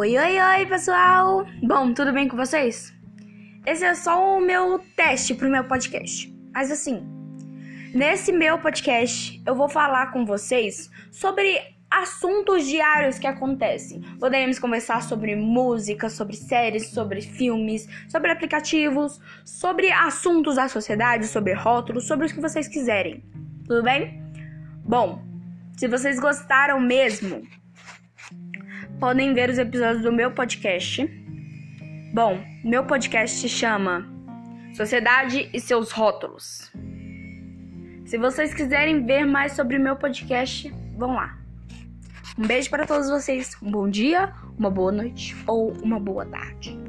Oi, oi, oi, pessoal! Bom, tudo bem com vocês? Esse é só o meu teste pro meu podcast. Mas assim, nesse meu podcast eu vou falar com vocês sobre assuntos diários que acontecem. Poderemos conversar sobre música, sobre séries, sobre filmes, sobre aplicativos, sobre assuntos da sociedade, sobre rótulos, sobre os que vocês quiserem. Tudo bem? Bom, se vocês gostaram mesmo, podem ver os episódios do meu podcast. Bom, meu podcast se chama Sociedade e seus rótulos. Se vocês quiserem ver mais sobre meu podcast, vão lá. Um beijo para todos vocês. Um bom dia, uma boa noite ou uma boa tarde.